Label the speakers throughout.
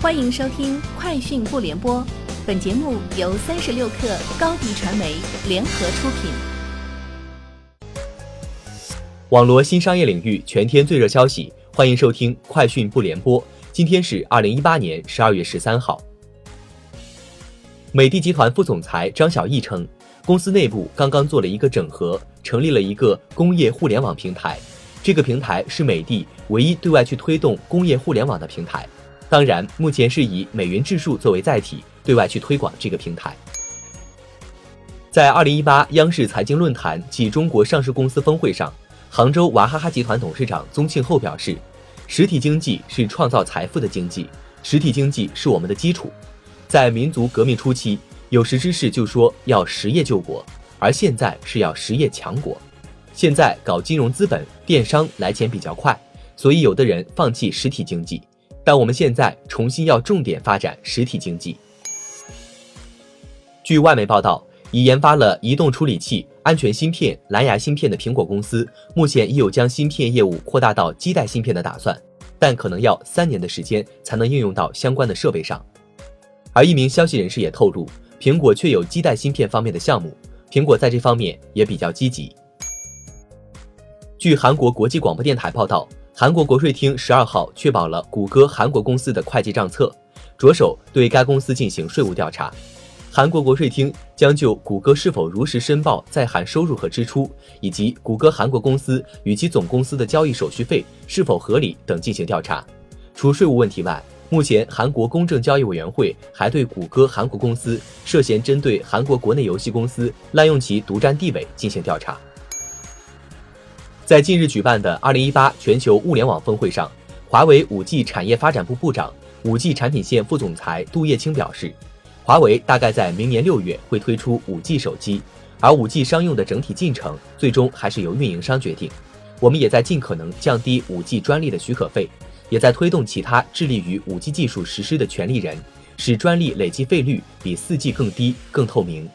Speaker 1: 欢迎收听《快讯不联播》，本节目由三十六克高低传媒联合出品。
Speaker 2: 网罗新商业领域全天最热消息，欢迎收听《快讯不联播》。今天是二零一八年十二月十三号。美的集团副总裁张小毅称，公司内部刚刚做了一个整合，成立了一个工业互联网平台。这个平台是美的唯一对外去推动工业互联网的平台。当然，目前是以美云智数作为载体，对外去推广这个平台。在二零一八央视财经论坛暨中国上市公司峰会上，杭州娃哈哈集团董事长宗庆后表示，实体经济是创造财富的经济，实体经济是我们的基础。在民族革命初期，有识之士就说要实业救国，而现在是要实业强国。现在搞金融资本、电商来钱比较快，所以有的人放弃实体经济。但我们现在重新要重点发展实体经济。据外媒报道，已研发了移动处理器、安全芯片、蓝牙芯片的苹果公司，目前已有将芯片业务扩大到基带芯片的打算，但可能要三年的时间才能应用到相关的设备上。而一名消息人士也透露，苹果确有基带芯片方面的项目，苹果在这方面也比较积极。据韩国国际广播电台报道。韩国国税厅十二号确保了谷歌韩国公司的会计账册，着手对该公司进行税务调查。韩国国税厅将就谷歌是否如实申报在韩收入和支出，以及谷歌韩国公司与其总公司的交易手续费是否合理等进行调查。除税务问题外，目前韩国公正交易委员会还对谷歌韩国公司涉嫌针对韩国国内游戏公司滥用其独占地位进行调查。在近日举办的二零一八全球物联网峰会上，华为五 G 产业发展部部长、五 G 产品线副总裁杜叶青表示，华为大概在明年六月会推出五 G 手机，而五 G 商用的整体进程最终还是由运营商决定。我们也在尽可能降低五 G 专利的许可费，也在推动其他致力于五 G 技术实施的权利人，使专利累计费率比四 G 更低、更透明。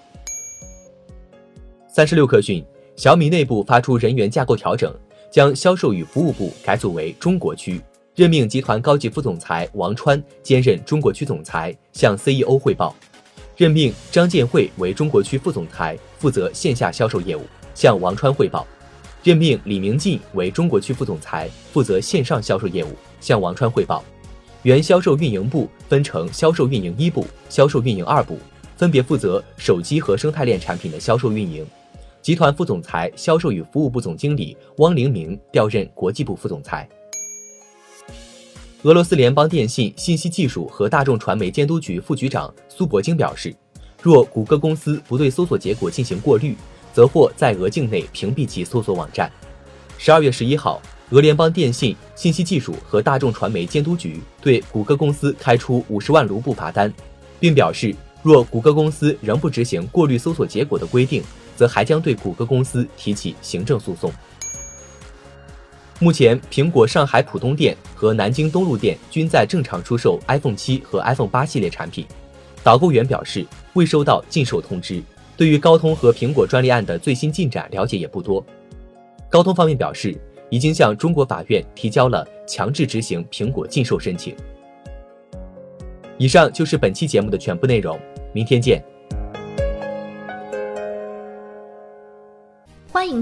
Speaker 2: 三十六克讯。小米内部发出人员架构调整，将销售与服务部改组为中国区，任命集团高级副总裁王川兼任中国区总裁，向 CEO 汇报；任命张建慧为中国区副总裁，负责线下销售业务，向王川汇报；任命李明进为中国区副总裁，负责线上销售业务，向王川汇报。原销售运营部分成销售运营一部、销售运营二部，分别负责手机和生态链产品的销售运营。集团副总裁、销售与服务部总经理汪凌明调任国际部副总裁。俄罗斯联邦电信、信息技术和大众传媒监督局副局长苏博京表示，若谷歌公司不对搜索结果进行过滤，则或在俄境内屏蔽其搜索网站。十二月十一号，俄联邦电信、信息技术和大众传媒监督局对谷歌公司开出五十万卢布罚单，并表示，若谷歌公司仍不执行过滤搜索结果的规定，则还将对谷歌公司提起行政诉讼。目前，苹果上海浦东店和南京东路店均在正常出售 iPhone 七和 iPhone 八系列产品。导购员表示，未收到禁售通知，对于高通和苹果专利案的最新进展了解也不多。高通方面表示，已经向中国法院提交了强制执行苹果禁售申请。以上就是本期节目的全部内容，明天见。